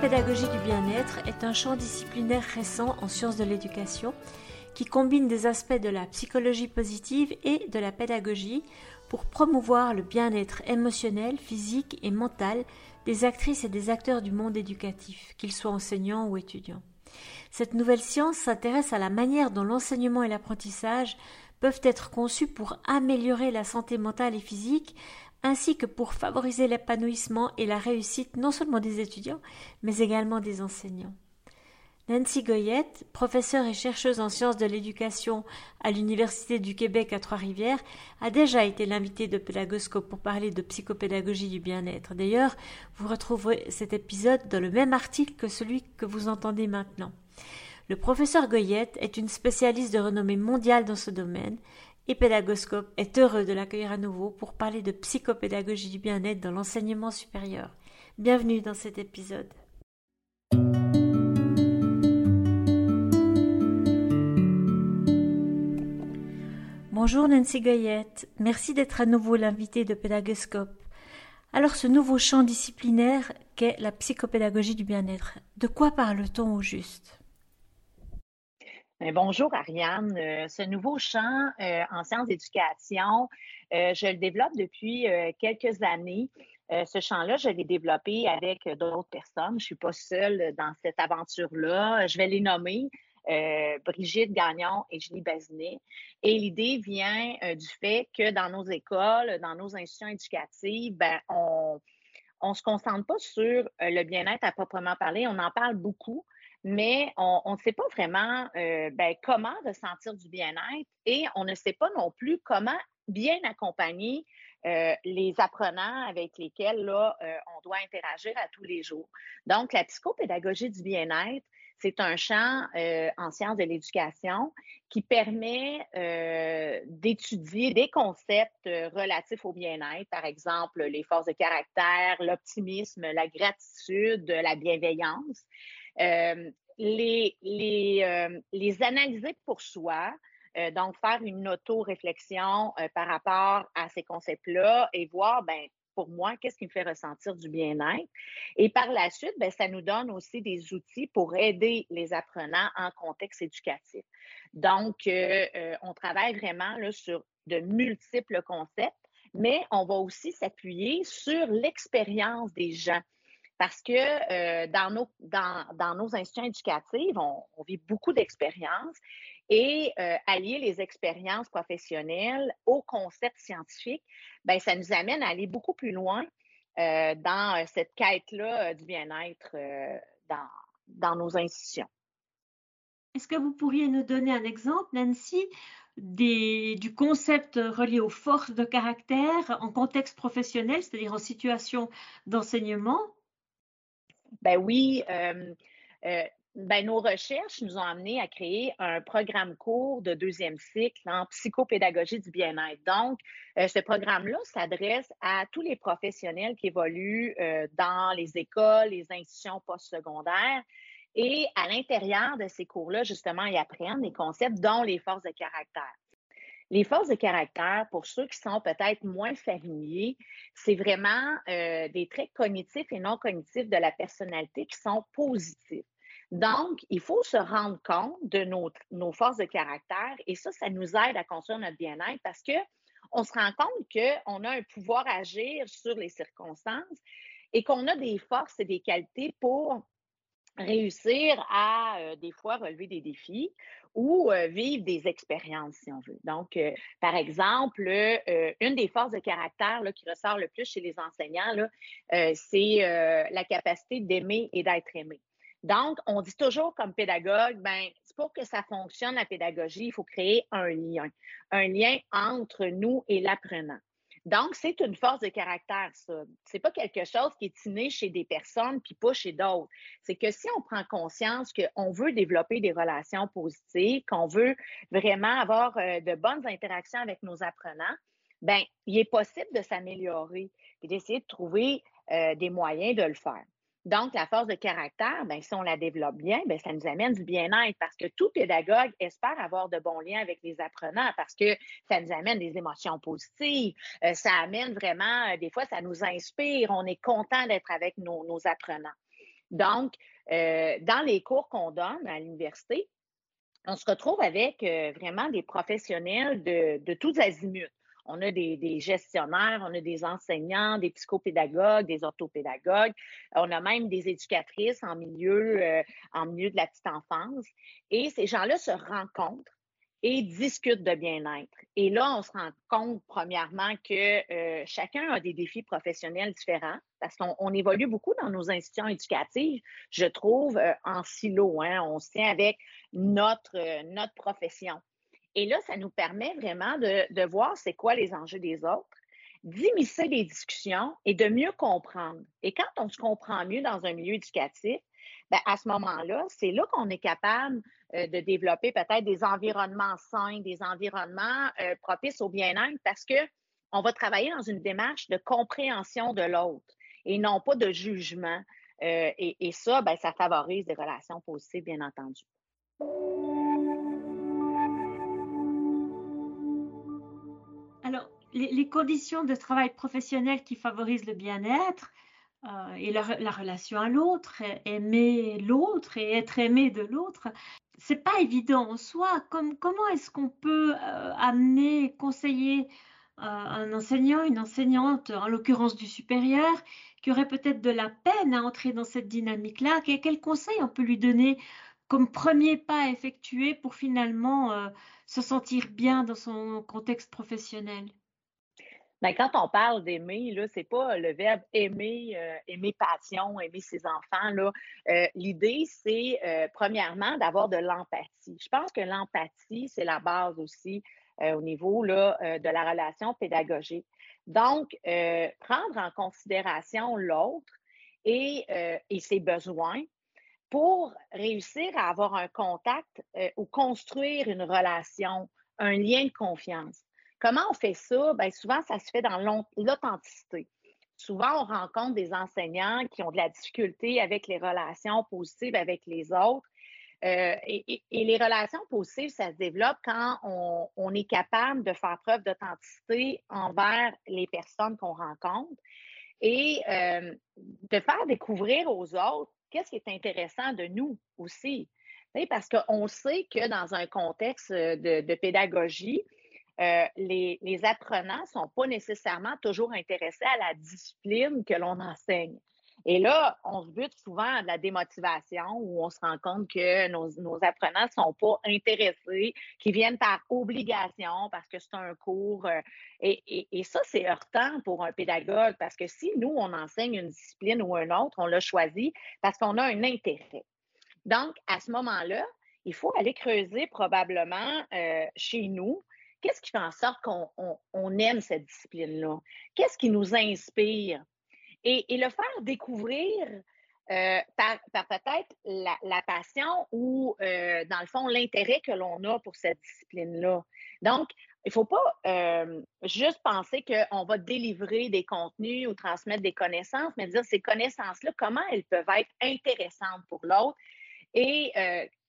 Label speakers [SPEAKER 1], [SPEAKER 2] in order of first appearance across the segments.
[SPEAKER 1] psychopédagogie du bien-être est un champ disciplinaire récent en sciences de l'éducation qui combine des aspects de la psychologie positive et de la pédagogie pour promouvoir le bien-être émotionnel, physique et mental des actrices et des acteurs du monde éducatif, qu'ils soient enseignants ou étudiants. Cette nouvelle science s'intéresse à la manière dont l'enseignement et l'apprentissage peuvent être conçus pour améliorer la santé mentale et physique, ainsi que pour favoriser l'épanouissement et la réussite non seulement des étudiants, mais également des enseignants. Nancy Goyette, professeure et chercheuse en sciences de l'éducation à l'Université du Québec à Trois-Rivières, a déjà été l'invitée de Pédagoscope pour parler de psychopédagogie du bien-être. D'ailleurs, vous retrouverez cet épisode dans le même article que celui que vous entendez maintenant. Le professeur Goyette est une spécialiste de renommée mondiale dans ce domaine et Pédagoscope est heureux de l'accueillir à nouveau pour parler de psychopédagogie du bien-être dans l'enseignement supérieur. Bienvenue dans cet épisode. Bonjour Nancy Goyette, merci d'être à nouveau l'invité de Pédagoscope. Alors ce nouveau champ disciplinaire qu'est la psychopédagogie du bien-être, de quoi parle-t-on au juste?
[SPEAKER 2] Bonjour Ariane. Euh, ce nouveau champ euh, en sciences d'éducation, euh, je le développe depuis quelques années. ce champ-là, je l'ai développé avec d'autres personnes. Je ne suis pas seule dans cette aventure-là. Je vais les nommer. Brigitte Gagnon et Julie Bazinet. Et l'idée vient du fait que dans nos écoles, dans nos institutions éducatives, ben, on ne se concentre pas sur le bien-être à proprement parler. On en parle beaucoup, mais on ne sait pas vraiment ben, comment ressentir du bien-être et on ne sait pas non plus comment bien accompagner les apprenants avec lesquels là, on doit interagir à tous les jours. Donc, la psychopédagogie du bien-être, c'est un champ euh, en sciences de l'éducation qui permet euh, d'étudier des concepts euh, relatifs au bien-être, par exemple les forces de caractère, l'optimisme, la gratitude, la bienveillance, les, les, analyser pour soi, donc faire une auto-réflexion par rapport à ces concepts-là et voir, ben, pour moi, qu'est-ce qui me fait ressentir du bien-être. Et par la suite, bien, ça nous donne aussi des outils pour aider les apprenants en contexte éducatif. Donc, euh, euh, on travaille vraiment sur de multiples concepts, mais on va aussi s'appuyer sur l'expérience des gens. Parce que euh, dans, nos, dans, dans, nos institutions éducatives, on, vit beaucoup d'expériences et euh, allier les expériences professionnelles aux concepts scientifiques, ben, ça nous amène à aller beaucoup plus loin euh, dans cette quête-là du bien-être dans, dans nos institutions.
[SPEAKER 1] Est-ce que vous pourriez nous donner un exemple, Nancy, du concept relié aux forces de caractère en contexte professionnel, c'est-à-dire en situation d'enseignement?
[SPEAKER 2] Ben oui, ben, nos recherches nous ont amené à créer un programme court de deuxième cycle en psychopédagogie du bien-être. Donc, euh, ce programme-là s'adresse à tous les professionnels qui évoluent euh, dans les écoles, les institutions postsecondaires. Et à l'intérieur de ces cours-là, justement, ils apprennent des concepts dont les forces de caractère. Les forces de caractère, pour ceux qui sont peut-être moins familiers, c'est vraiment euh, des traits cognitifs et non cognitifs de la personnalité qui sont positifs. Donc, il faut se rendre compte de nos, forces de caractère et ça, ça nous aide à construire notre bien-être parce que on se rend compte qu'on a un pouvoir à agir sur les circonstances et qu'on a des forces et des qualités pour réussir à des fois relever des défis ou vivre des expériences, si on veut. Donc, par exemple, une des forces de caractère là, qui ressort le plus chez les enseignants, c'est la capacité d'aimer et d'être aimé. Donc, on dit toujours comme pédagogue, ben, pour que ça fonctionne, la pédagogie, il faut créer un lien, un lien entre nous et l'apprenant. Donc, c'est une force de caractère, ça. C'est pas quelque chose qui est inné chez des personnes puis pas chez d'autres. C'est que si on prend conscience qu'on veut développer des relations positives, qu'on veut vraiment avoir euh, de bonnes interactions avec nos apprenants, ben, il est possible de s'améliorer et d'essayer de trouver euh, des moyens de le faire. Donc, la force de caractère, bien, si on la développe bien, bien, ça nous amène du bien-être parce que tout pédagogue espère avoir de bons liens avec les apprenants parce que ça nous amène des émotions positives, euh, ça amène vraiment, euh, des fois, ça nous inspire, on est content d'être avec nos, apprenants. Donc, dans les cours qu'on donne à l'université, on se retrouve avec vraiment des professionnels de, de tous azimuts. On a des, gestionnaires, on a des enseignants, des psychopédagogues, des orthopédagogues. On a même des éducatrices en milieu, euh, en milieu de la petite enfance. Et ces gens-là se rencontrent et discutent de bien-être. Et là, on se rend compte, premièrement, que euh, chacun a des défis professionnels différents parce qu'on évolue beaucoup dans nos institutions éducatives, je trouve, euh, en silo. Hein. On se tient avec notre profession. Et là, ça nous permet vraiment de, voir c'est quoi les enjeux des autres, d'immiscer les discussions et de mieux comprendre. Et quand on se comprend mieux dans un milieu éducatif, ben, à ce moment-là, c'est là, qu'on est capable euh, de développer peut-être des environnements sains, des environnements euh, propices au bien-être parce que on va travailler dans une démarche de compréhension de l'autre et non pas de jugement. Euh, et, et, ça, ben, ça favorise des relations positives, bien entendu.
[SPEAKER 1] Les, conditions de travail professionnel qui favorisent le bien-être euh, et la, relation à l'autre, aimer l'autre et être aimé de l'autre, c'est pas évident en soi. Comme, comment est-ce qu'on peut euh, amener, conseiller euh, un enseignant, une enseignante, en l'occurrence du supérieur, qui aurait peut-être de la peine à entrer dans cette dynamique-là? Quel conseil on peut lui donner comme premier pas à effectuer pour finalement se sentir bien dans son contexte professionnel?
[SPEAKER 2] Ben, quand on parle d'aimer, là, c'est pas le verbe aimer, euh, aimer passion, aimer ses enfants. Là. Euh, l'idée, c'est euh, premièrement d'avoir de l'empathie. Je pense que l'empathie, c'est la base aussi au niveau là, de la relation pédagogique. Donc, prendre en considération l'autre et ses besoins pour réussir à avoir un contact ou construire une relation, un lien de confiance. Comment on fait ça? Bien, souvent, ça se fait dans l'authenticité. Souvent, on rencontre des enseignants qui ont de la difficulté avec les relations positives avec les autres. Euh, et, les relations positives, ça se développe quand on, est capable de faire preuve d'authenticité envers les personnes qu'on rencontre et euh, de faire découvrir aux autres qu'est-ce qui est intéressant de nous aussi. Parce qu'on sait que dans un contexte de pédagogie, euh, les, apprenants ne sont pas nécessairement toujours intéressés à la discipline que l'on enseigne. Et là, on se bute souvent à de la démotivation où on se rend compte que nos, apprenants ne sont pas intéressés, qu'ils viennent par obligation parce que c'est un cours. Euh, et, ça, c'est heurtant pour un pédagogue parce que si nous, on enseigne une discipline ou une autre, on l'a choisi parce qu'on a un intérêt. Donc, à ce moment-là, il faut aller creuser probablement euh, chez nous Qu'est-ce qui fait en sorte qu'on aime cette discipline-là? Qu'est-ce qui nous inspire? Et, le faire découvrir euh, par, peut-être la, passion ou, euh, dans le fond, l'intérêt que l'on a pour cette discipline-là. Donc, il ne faut pas euh, juste penser qu'on va délivrer des contenus ou transmettre des connaissances, mais dire ces connaissances-là, comment elles peuvent être intéressantes pour l'autre et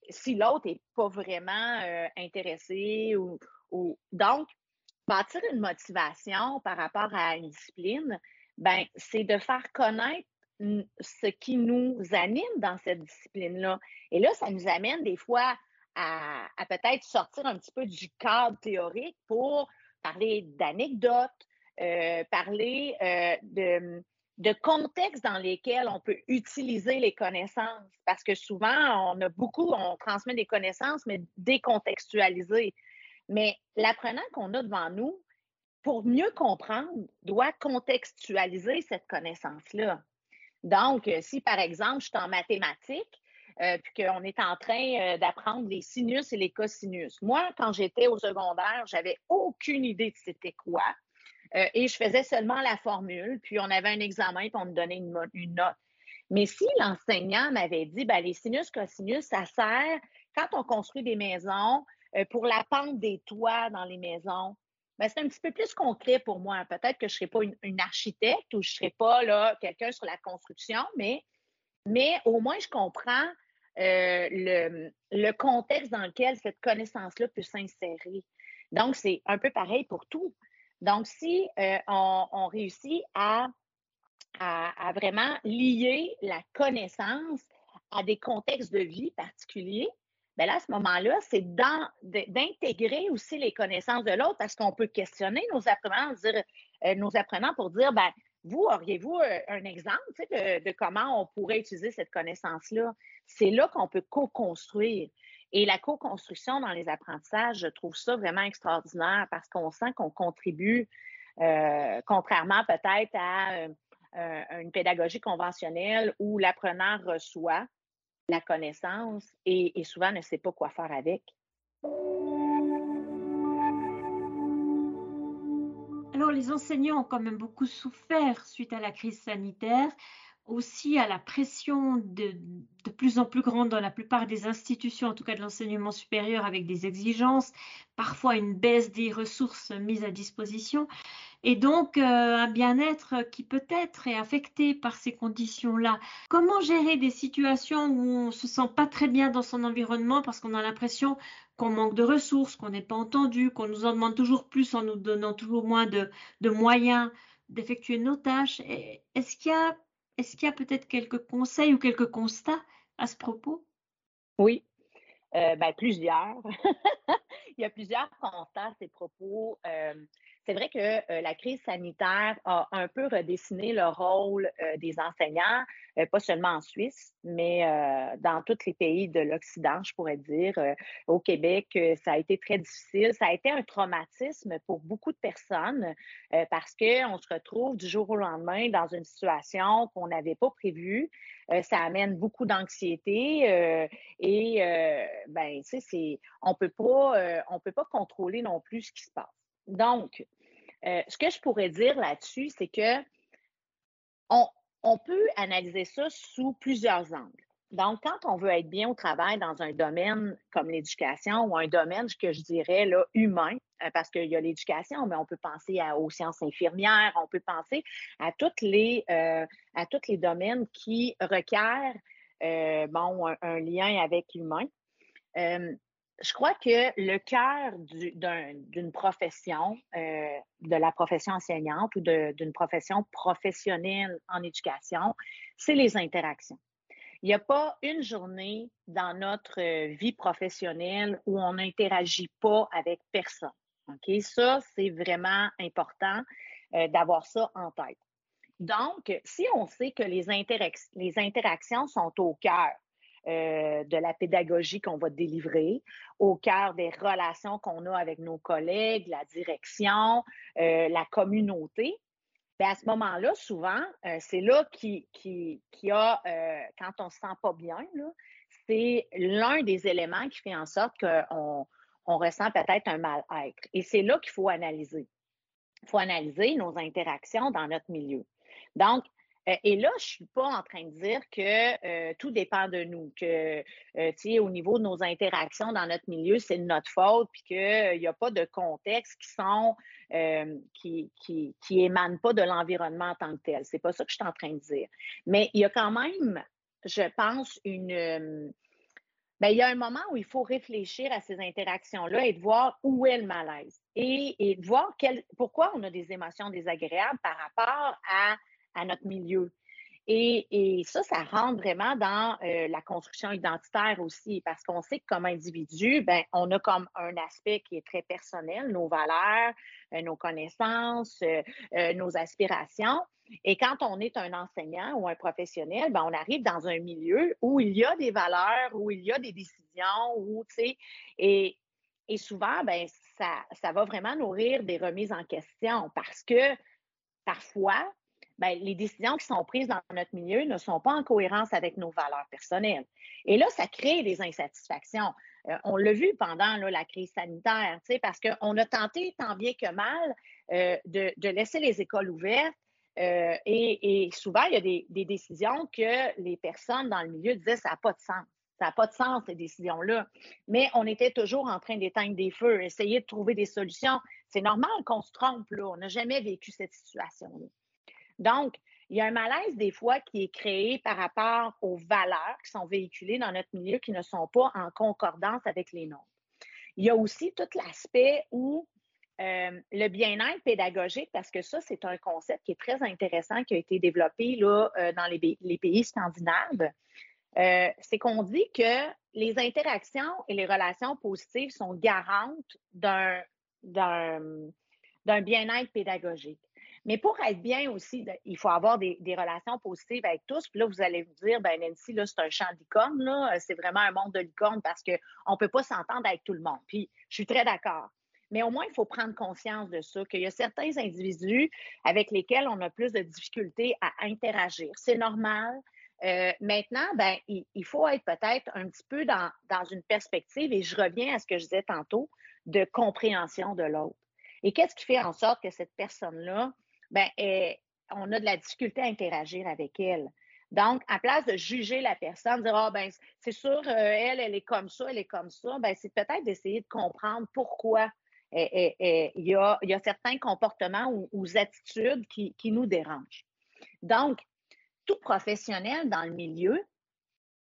[SPEAKER 2] si l'autre n'est pas vraiment intéressé ou, donc, bâtir une motivation par rapport à une discipline, ben, c'est de faire connaître ce qui nous anime dans cette discipline-là. Et là, ça nous amène des fois à, peut-être sortir un petit peu du cadre théorique pour parler d'anecdotes, euh, parler euh, de, de contextes dans lesquels on peut utiliser les connaissances. Parce que souvent, on a beaucoup, on transmet des connaissances, mais décontextualisées. Mais l'apprenant qu'on a devant nous, pour mieux comprendre, doit contextualiser cette connaissance-là. Donc, euh, si par exemple, je suis en mathématiques, euh, puis qu'on est en train euh, d'apprendre les sinus et les cosinus. Moi, quand j'étais au secondaire, j'avais aucune idée de c'était quoi. et je faisais seulement la formule, puis on avait un examen, puis on me donnait une, note. Mais si l'enseignant m'avait dit, ben, les sinus, cosinus, ça sert quand on construit des maisons, pour la pente des toits dans les maisons, ben, c'est un petit peu plus concret pour moi. Peut-être que je ne serai pas une, architecte ou je ne serai pas là, quelqu'un sur la construction, mais, mais au moins je comprends euh, le, le, contexte dans lequel cette connaissance-là peut s'insérer. Donc, c'est un peu pareil pour tout. Donc, si euh, on, réussit à à, vraiment lier la connaissance à des contextes de vie particuliers, bien là, à ce moment-là, c'est d'intégrer aussi les connaissances de l'autre parce qu'on peut questionner nos apprenants, dire, euh, nos apprenants pour dire, ben, vous, auriez-vous euh, un exemple de, de, comment on pourrait utiliser cette connaissance-là? C'est là qu'on peut co-construire. Et la co-construction dans les apprentissages, je trouve ça vraiment extraordinaire parce qu'on sent qu'on contribue, euh, contrairement peut-être à une pédagogie conventionnelle où l'apprenant reçoit la connaissance et, souvent ne sait pas quoi faire avec.
[SPEAKER 1] Alors, les enseignants ont quand même beaucoup souffert suite à la crise sanitaire, aussi à la pression de, de, plus en plus grande dans la plupart des institutions, en tout cas de l'enseignement supérieur, avec des exigences, parfois une baisse des ressources mises à disposition et donc euh, un bien-être qui peut-être est affecté par ces conditions-là. Comment gérer des situations où on se sent pas très bien dans son environnement parce qu'on a l'impression qu'on manque de ressources, qu'on n'est pas entendu, qu'on nous en demande toujours plus en nous donnant toujours moins de, moyens d'effectuer nos tâches? Est-ce qu'il y a, est qu'il y a peut-être quelques conseils ou quelques constats à ce propos?
[SPEAKER 2] Oui, euh, ben, plusieurs. Il y a plusieurs constats à ces propos. Euh, c'est vrai que euh, la crise sanitaire a un peu redessiné le rôle euh, des enseignants, euh, pas seulement en Suisse, mais dans tous les pays de l'Occident, je pourrais dire. au Québec, ça a été très difficile. Ça a été un traumatisme pour beaucoup de personnes parce qu'on se retrouve du jour au lendemain dans une situation qu'on n'avait pas prévue. ça amène beaucoup d'anxiété et ben, c'est, on peut pas, on peut pas contrôler non plus ce qui se passe. Donc, euh, ce que je pourrais dire là-dessus, c'est que on, peut analyser ça sous plusieurs angles. Donc, quand on veut être bien au travail dans un domaine comme l'éducation ou un domaine que je dirais là, humain, euh, parce qu'il y a l'éducation, mais on peut penser aux sciences infirmières, on peut penser à, les, euh, tous les domaines qui requièrent bon, un, lien avec l'humain je crois que le cœur d'une profession, euh, de la profession enseignante ou d'une profession professionnelle en éducation, c'est les interactions. Il n'y a pas une journée dans notre euh, vie professionnelle où on n'interagit pas avec personne. OK? Ça, c'est vraiment important euh, d'avoir ça en tête. Donc, si on sait que les, les interactions sont au cœur euh, de la pédagogie qu'on va délivrer, au cœur des relations qu'on a avec nos collègues, la direction, euh, la communauté. Bien, à ce moment-là, souvent, euh, c'est là qui, qui, qui a, quand on ne se sent pas bien, c'est l'un des éléments qui fait en sorte qu'on on ressent peut-être un mal-être. Et c'est là qu'il faut analyser. Il faut analyser nos interactions dans notre milieu. Donc, et là, je ne suis pas en train de dire que euh, tout dépend de nous, que euh, au niveau de nos interactions dans notre milieu, c'est de notre faute, puis qu'il n'y a pas de contexte qui sont qui, qui, qui, émanent pas de l'environnement en tant que tel. C'est pas ça que je suis en train de dire. Mais il y a quand même, je pense, une ben, il y a un moment où il faut réfléchir à ces interactions-là et de voir où est le malaise et, et de voir quel, pourquoi on a des émotions désagréables par rapport à à notre milieu. Et, ça, ça rentre vraiment dans euh, la construction identitaire aussi, parce qu'on sait que comme individu, ben, on a comme un aspect qui est très personnel, nos valeurs, euh, nos connaissances, euh, nos aspirations. Et quand on est un enseignant ou un professionnel, ben, on arrive dans un milieu où il y a des valeurs, où il y a des décisions, où, tu sais, et, et souvent, ben, ça, ça va vraiment nourrir des remises en question parce que parfois, ben, les décisions qui sont prises dans notre milieu ne sont pas en cohérence avec nos valeurs personnelles. Et là, ça crée des insatisfactions. Euh, on l'a vu pendant la crise sanitaire, parce qu'on a tenté tant bien que mal euh, de, laisser les écoles ouvertes. Euh, et, souvent, il y a des, décisions que les personnes dans le milieu disaient ça n'a pas de sens. Ça n'a pas de sens, ces décisions-là. Mais on était toujours en train d'éteindre des feux, essayer de trouver des solutions. C'est normal qu'on se trompe, là. On n'a jamais vécu cette situation-là. Donc, il y a un malaise des fois qui est créé par rapport aux valeurs qui sont véhiculées dans notre milieu qui ne sont pas en concordance avec les nôtres. Il y a aussi tout l'aspect où euh, le bien-être pédagogique, parce que ça, c'est un concept qui est très intéressant, qui a été développé euh, dans les, pays scandinaves, euh, c'est qu'on dit que les interactions et les relations positives sont garantes d'un bien-être pédagogique. Mais pour être bien aussi, il faut avoir des, relations positives avec tous. Puis là, vous allez vous dire, ben Nancy, là, c'est un champ licorne, C'est vraiment un monde de licorne parce qu'on ne peut pas s'entendre avec tout le monde. Puis je suis très d'accord. Mais au moins, il faut prendre conscience de ça, qu'il y a certains individus avec lesquels on a plus de difficultés à interagir. C'est normal. Euh, maintenant, ben, il, faut être peut-être un petit peu dans, dans, une perspective, et je reviens à ce que je disais tantôt, de compréhension de l'autre. Et qu'est-ce qui fait en sorte que cette personne-là, ben, on a de la difficulté à interagir avec elle? Donc, à place de juger la personne, dire, ah, ben, c'est sûr, euh, elle, elle est comme ça, elle est comme ça, ben, c'est peut-être d'essayer de comprendre pourquoi il y, a, certains comportements ou, attitudes qui, nous dérangent. Donc, tout professionnel dans le milieu,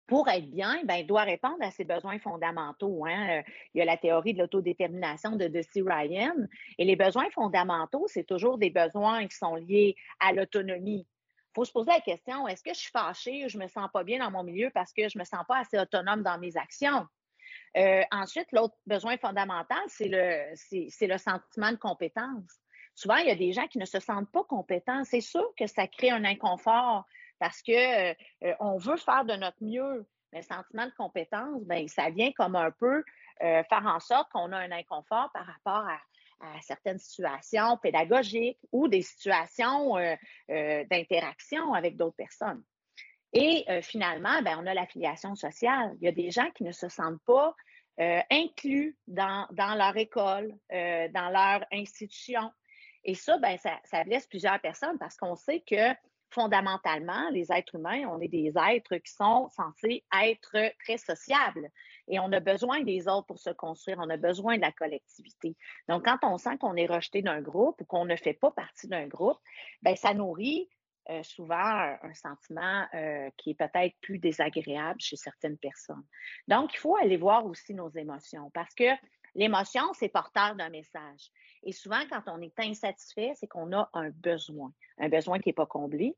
[SPEAKER 2] pour être bien, ben, doit répondre à ses besoins fondamentaux. Hein. Il y a la théorie de l'autodétermination de Deci Ryan. Et les besoins fondamentaux, c'est toujours des besoins qui sont liés à l'autonomie. Il faut se poser la question, est-ce que je suis fâchée ou je me sens pas bien dans mon milieu parce que je ne me sens pas assez autonome dans mes actions? Euh, ensuite, l'autre besoin fondamental, c'est le, c'est, le sentiment de compétence. Souvent, il y a des gens qui ne se sentent pas compétents. C'est sûr que ça crée un inconfort parce que euh, on veut faire de notre mieux. Mais le sentiment de compétence, ben, ça vient comme un peu euh, faire en sorte qu'on a un inconfort par rapport à, certaines situations pédagogiques ou des situations d'interaction avec d'autres personnes. Et euh, finalement, ben, on a l'affiliation sociale. Il y a des gens qui ne se sentent pas euh, inclus dans, leur école, euh, dans leur institution. Et ça, ben, ça, ça blesse plusieurs personnes parce qu'on sait que fondamentalement, les êtres humains, on est des êtres qui sont censés être très sociables. Et on a besoin des autres pour se construire, on a besoin de la collectivité. Donc, quand on sent qu'on est rejeté d'un groupe ou qu'on ne fait pas partie d'un groupe, ben, ça nourrit euh, souvent un, sentiment euh, qui est peut-être plus désagréable chez certaines personnes. Donc, il faut aller voir aussi nos émotions parce que l'émotion, c'est porteur d'un message. Et souvent, quand on est insatisfait, c'est qu'on a un besoin, un besoin qui n'est pas comblé.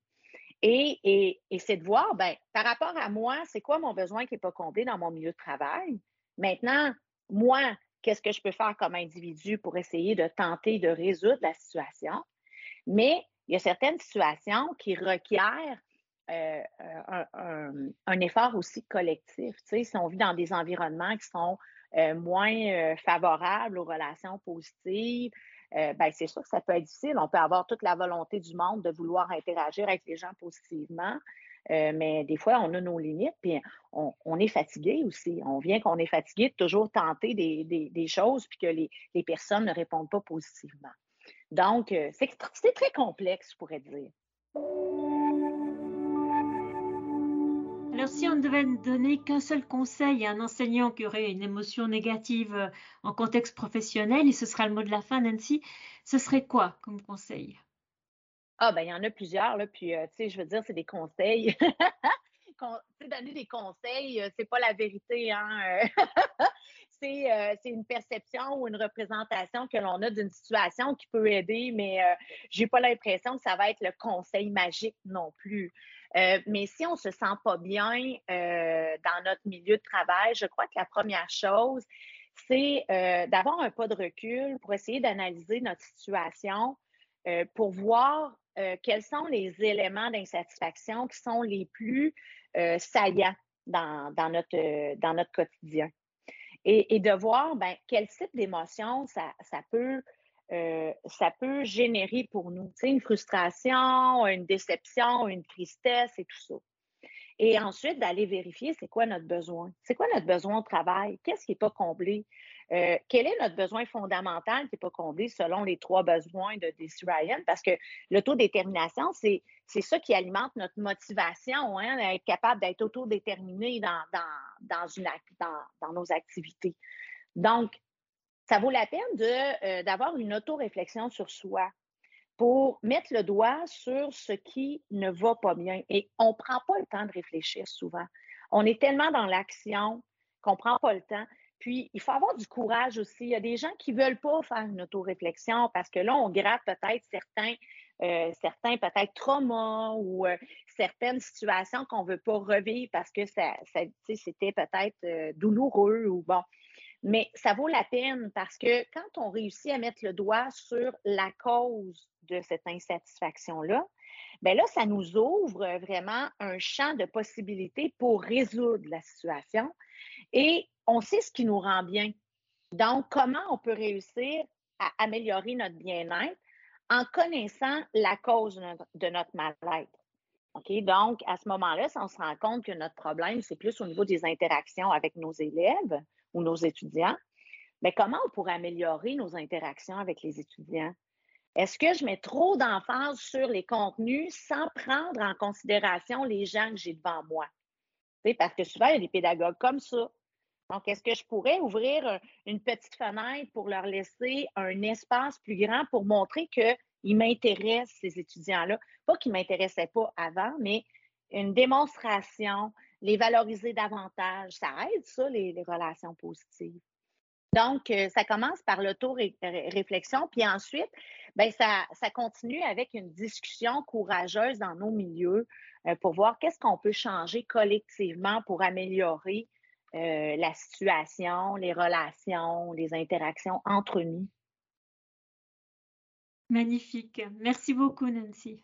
[SPEAKER 2] Et, c'est de voir, ben, par rapport à moi, c'est quoi mon besoin qui n'est pas comblé dans mon milieu de travail? Maintenant, moi, qu'est-ce que je peux faire comme individu pour essayer de tenter de résoudre la situation? Mais il y a certaines situations qui requièrent euh, un, effort aussi collectif. Tu sais, si on vit dans des environnements qui sont euh, moins euh, favorables aux relations positives, ben, c'est sûr que ça peut être difficile. On peut avoir toute la volonté du monde de vouloir interagir avec les gens positivement, mais des fois, on a nos limites, puis on, est fatigué aussi. On vient qu'on est fatigué de toujours tenter des, choses, puis que les, les personnes ne répondent pas positivement. Donc, euh, c'est très complexe, je pourrais dire.
[SPEAKER 1] Alors, si on ne devait donner qu'un seul conseil à un enseignant qui aurait une émotion négative euh, en contexte professionnel, et ce sera le mot de la fin, Nancy, ce serait quoi comme conseil?
[SPEAKER 2] Ah, ben, il y en a plusieurs, là, puis, euh, tu sais, je veux dire, c'est des conseils. donner des conseils, c'est pas la vérité, hein? Euh, c'est une perception ou une représentation que l'on a d'une situation qui peut aider, mais euh, je n'ai pas l'impression que ça va être le conseil magique non plus. Euh, mais si on ne se sent pas bien dans notre milieu de travail, je crois que la première chose, c'est d'avoir un pas de recul pour essayer d'analyser notre situation, pour voir quels sont les éléments d'insatisfaction qui sont les plus saillants dans, notre, dans notre quotidien. Et, de voir ben, quel type d'émotion ça, peut, euh, ça peut générer pour nous. Une frustration, une déception, une tristesse et tout ça. Et ensuite, d'aller vérifier c'est quoi notre besoin. C'est quoi notre besoin au travail? Qu'est-ce qui n'est pas comblé? Euh, quel est notre besoin fondamental qui n'est pas comblé selon les trois besoins de Desi Ryan? Parce que l'autodétermination, c'est, c'est ça qui alimente notre motivation, hein, être capable d'être autodéterminé dans, dans, une, dans, dans nos activités. Donc, ça vaut la peine euh, d'avoir une auto-réflexion sur soi pour mettre le doigt sur ce qui ne va pas bien. Et on ne prend pas le temps de réfléchir souvent. On est tellement dans l'action qu'on ne prend pas le temps. Puis, il faut avoir du courage aussi. Il y a des gens qui ne veulent pas faire une autoréflexion parce que là, on gratte peut-être certains, euh, certains peut-être traumas ou euh, certaines situations qu'on ne veut pas revivre parce que ça, c'était peut-être douloureux ou bon. Mais ça vaut la peine parce que quand on réussit à mettre le doigt sur la cause de cette insatisfaction-là, bien là, ça nous ouvre vraiment un champ de possibilités pour résoudre la situation et on sait ce qui nous rend bien. Donc, comment on peut réussir à améliorer notre bien-être en connaissant la cause de notre, mal-être? Donc, à ce moment-là, on se rend compte que notre problème, c'est plus au niveau des interactions avec nos élèves nos étudiants, mais comment on pourrait améliorer nos interactions avec les étudiants? Est-ce que je mets trop d'emphase sur les contenus sans prendre en considération les gens que j'ai devant moi? parce que souvent, il y a des pédagogues comme ça. Donc, est-ce que je pourrais ouvrir une petite fenêtre pour leur laisser un espace plus grand pour montrer qu'ils m'intéressent, ces étudiants-là? Pas qu'ils ne m'intéressaient pas avant, mais une démonstration, les valoriser davantage. Ça aide, ça, les relations positives. Donc, euh, ça commence par l'auto-réflexion, puis ensuite, ben, ça, continue avec une discussion courageuse dans nos milieux euh, pour voir qu'est-ce qu'on peut changer collectivement pour améliorer euh, la situation, les relations, les interactions entre nous.
[SPEAKER 1] Magnifique. Merci beaucoup, Nancy.